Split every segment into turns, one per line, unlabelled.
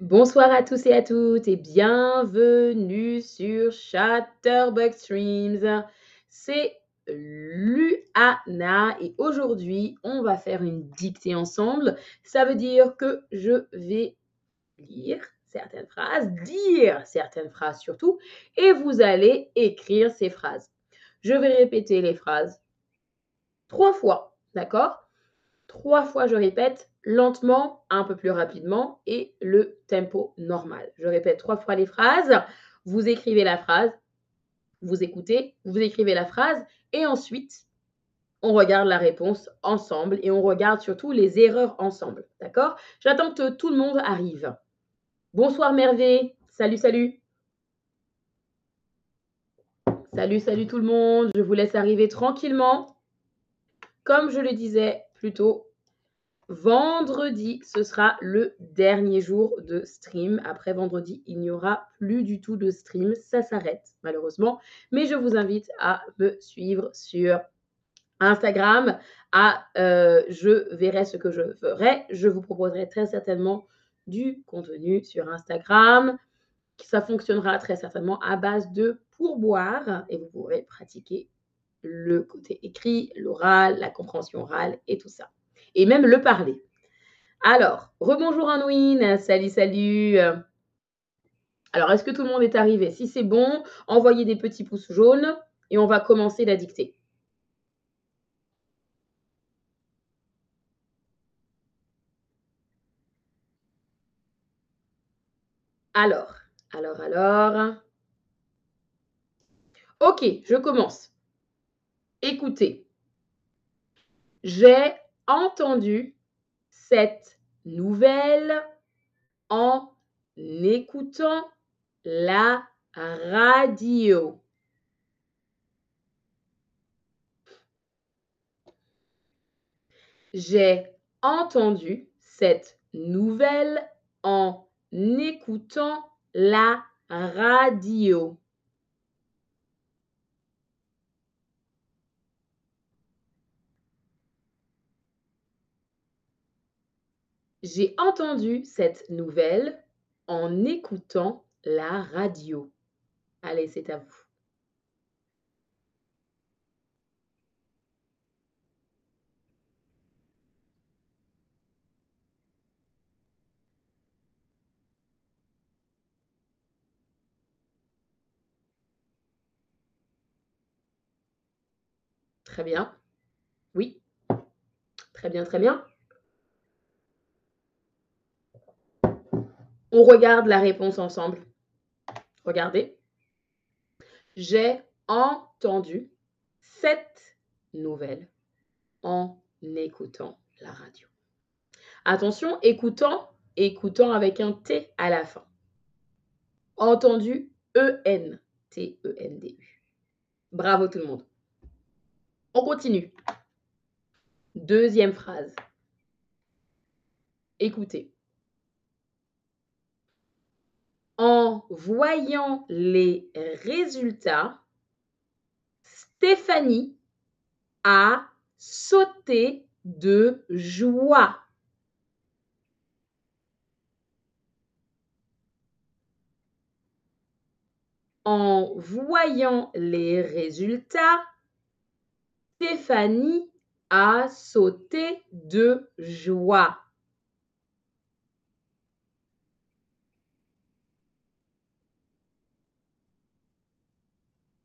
Bonsoir à tous et à toutes et bienvenue sur Chatterbox Streams. C'est Luana et aujourd'hui on va faire une dictée ensemble. Ça veut dire que je vais lire certaines phrases, dire certaines phrases surtout, et vous allez écrire ces phrases. Je vais répéter les phrases trois fois, d'accord? Trois fois je répète lentement, un peu plus rapidement et le tempo normal. Je répète trois fois les phrases. Vous écrivez la phrase, vous écoutez, vous écrivez la phrase et ensuite, on regarde la réponse ensemble et on regarde surtout les erreurs ensemble. D'accord? J'attends que tout le monde arrive. Bonsoir Mervé. Salut, salut. Salut, salut tout le monde. Je vous laisse arriver tranquillement. Comme je le disais plus tôt, Vendredi, ce sera le dernier jour de stream. Après vendredi, il n'y aura plus du tout de stream. Ça s'arrête, malheureusement. Mais je vous invite à me suivre sur Instagram. Euh, je verrai ce que je ferai. Je vous proposerai très certainement du contenu sur Instagram. Ça fonctionnera très certainement à base de pourboire et vous pourrez pratiquer le côté écrit, l'oral, la compréhension orale et tout ça et même le parler. Alors, rebonjour Anouine, salut, salut. Alors, est-ce que tout le monde est arrivé? Si c'est bon, envoyez des petits pouces jaunes et on va commencer la dictée. Alors, alors, alors. Ok, je commence. Écoutez. J'ai entendu cette nouvelle en écoutant la radio. J'ai entendu cette nouvelle en écoutant la radio. J'ai entendu cette nouvelle en écoutant la radio. Allez, c'est à vous. Très bien. Oui. Très bien, très bien. On regarde la réponse ensemble. Regardez. J'ai entendu cette nouvelle en écoutant la radio. Attention, écoutant, écoutant avec un T à la fin. Entendu, E-N, T-E-N-D-U. Bravo tout le monde. On continue. Deuxième phrase. Écoutez. En voyant les résultats, Stéphanie a sauté de joie. En voyant les résultats, Stéphanie a sauté de joie.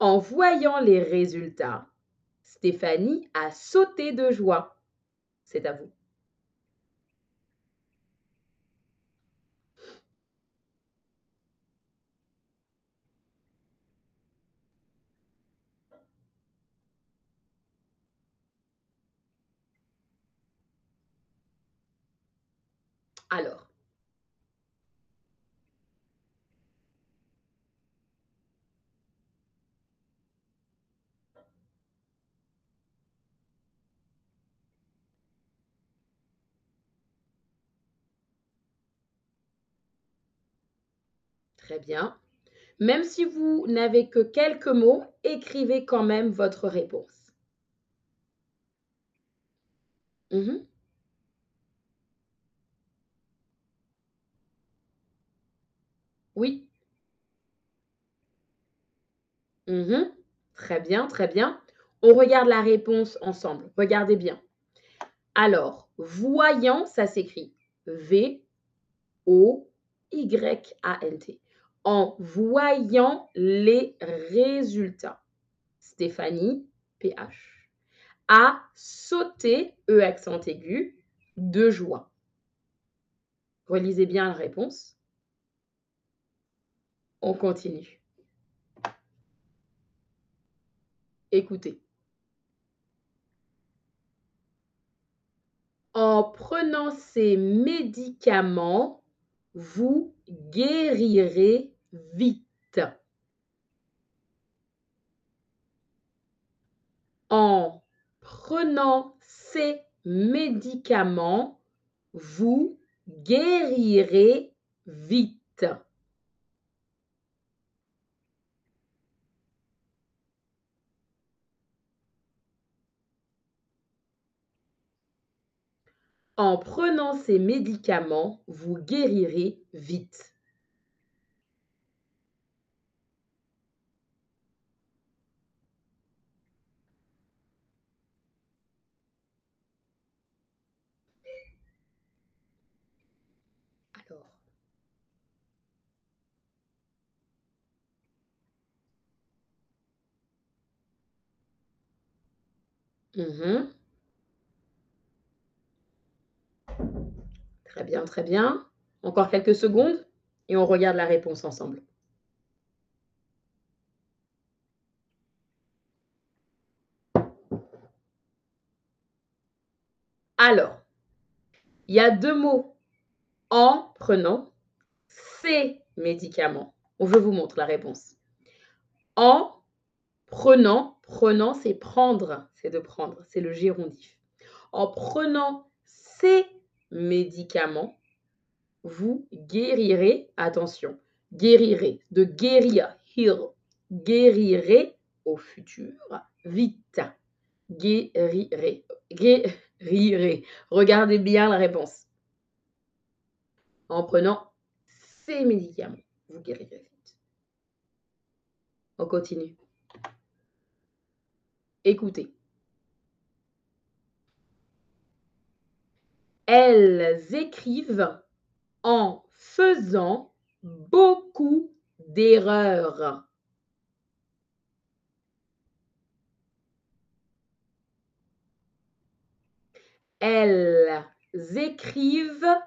En voyant les résultats, Stéphanie a sauté de joie. C'est à vous. Alors, Très bien. Même si vous n'avez que quelques mots, écrivez quand même votre réponse. Mhm. Oui. Mmh Très bien, très bien. On regarde la réponse ensemble. Regardez bien. Alors, voyant, ça s'écrit V-O-Y-A-N-T. En voyant les résultats. Stéphanie, PH, a sauté, E accent aigu, de joie. Relisez bien la réponse. On continue. Écoutez. En prenant ces médicaments, vous guérirez vite. En prenant ces médicaments, vous guérirez vite. En prenant ces médicaments, vous guérirez vite. Alors. Mmh Très bien, très bien. Encore quelques secondes et on regarde la réponse ensemble. Alors, il y a deux mots. En prenant ces médicaments. Je vous montre la réponse. En prenant, prenant, c'est prendre, c'est de prendre, c'est le gérondif. En prenant ces médicaments, vous guérirez, attention, guérirez, de guérir, heal, guérirez au futur, vite, guérirez, guérirez. Regardez bien la réponse. En prenant ces médicaments, vous guérirez vite. On continue. Écoutez. Elles écrivent en faisant beaucoup d'erreurs. Elles écrivent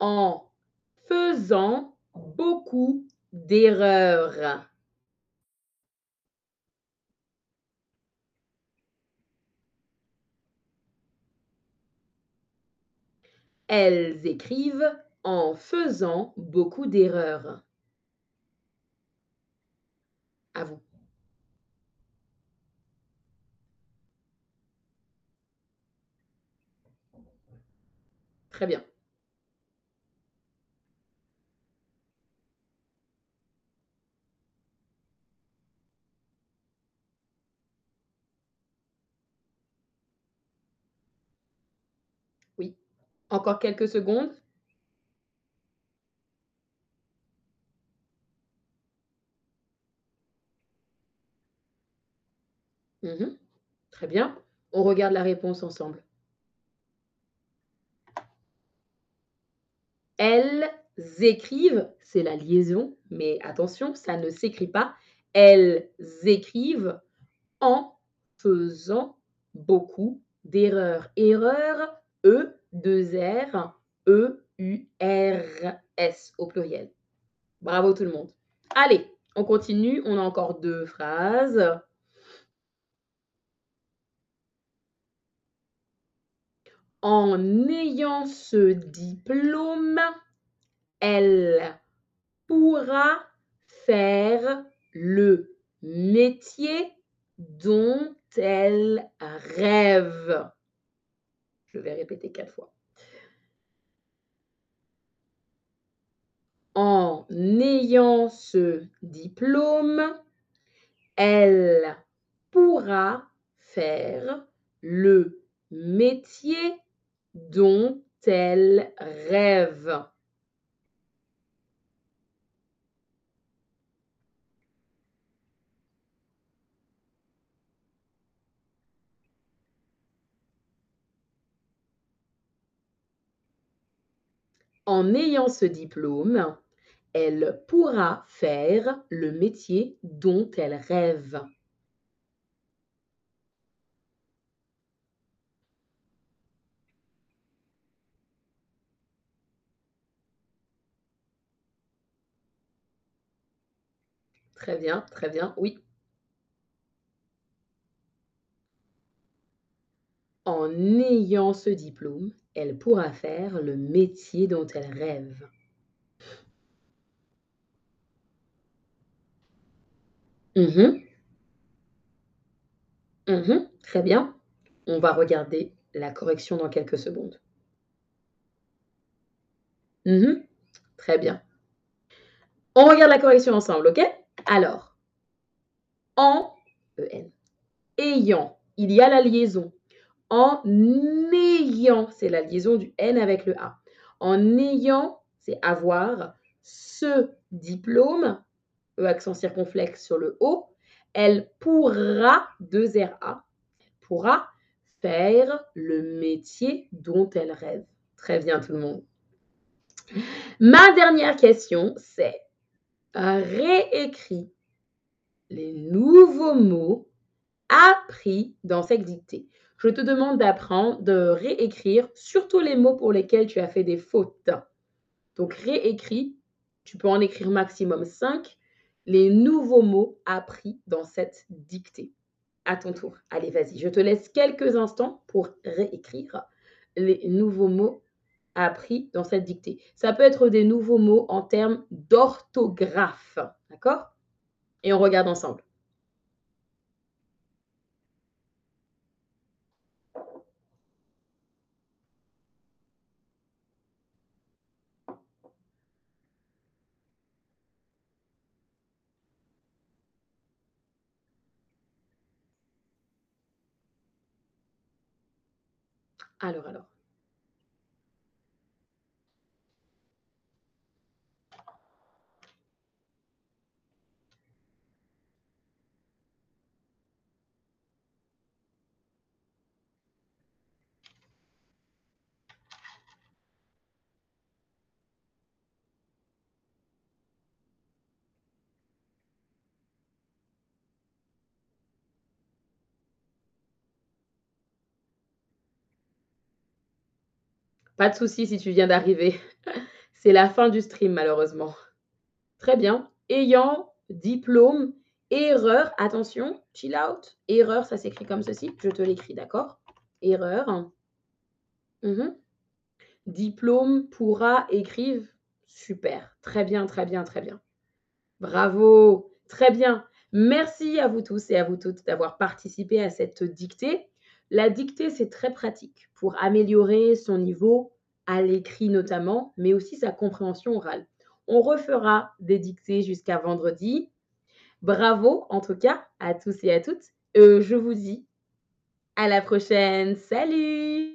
en faisant beaucoup d'erreurs. Elles écrivent en faisant beaucoup d'erreurs. À vous. Très bien. Oui. Encore quelques secondes. Mmh Très bien. On regarde la réponse ensemble. Elles écrivent, c'est la liaison, mais attention, ça ne s'écrit pas. Elles écrivent en faisant beaucoup d'erreurs. Erreurs, E, 2 R, E, U, R, S au pluriel. Bravo tout le monde. Allez, on continue. On a encore deux phrases. En ayant ce diplôme, elle pourra faire le métier dont elle rêve. Je vais répéter quatre fois. En ayant ce diplôme, elle pourra faire le métier dont elle rêve. En ayant ce diplôme, elle pourra faire le métier dont elle rêve. Très bien, très bien, oui. En ayant ce diplôme, elle pourra faire le métier dont elle rêve. Mmh Mmh Très bien. On va regarder la correction dans quelques secondes. Mmh Très bien. On regarde la correction ensemble, OK? Alors, en, E-N, ayant, il y a la liaison. En ayant, c'est la liaison du N avec le A. En ayant, c'est avoir ce diplôme, E accent circonflexe sur le O, elle pourra, deux RA, pourra faire le métier dont elle rêve. Très bien tout le monde. Ma dernière question, c'est réécris les nouveaux mots appris dans cette dictée. Je te demande d'apprendre, de réécrire surtout les mots pour lesquels tu as fait des fautes. Donc réécris, tu peux en écrire maximum 5, les nouveaux mots appris dans cette dictée. À ton tour. Allez, vas-y, je te laisse quelques instants pour réécrire les nouveaux mots appris dans cette dictée. Ça peut être des nouveaux mots en termes d'orthographe. D'accord? Et on regarde ensemble. Alors, alors. Pas de souci si tu viens d'arriver. C'est la fin du stream malheureusement. Très bien. Ayant, diplôme, erreur, attention, chill out. Erreur, ça s'écrit comme ceci. Je te l'écris, d'accord? Erreur. Mmh diplôme, pourra, écrive. Super. Très bien, très bien, très bien. Bravo. Très bien. Merci à vous tous et à vous toutes d'avoir participé à cette dictée. La dictée, c'est très pratique pour améliorer son niveau à l'écrit notamment, mais aussi sa compréhension orale. On refera des dictées jusqu'à vendredi. Bravo en tout cas à tous et à toutes. Euh, je vous dis à la prochaine. Salut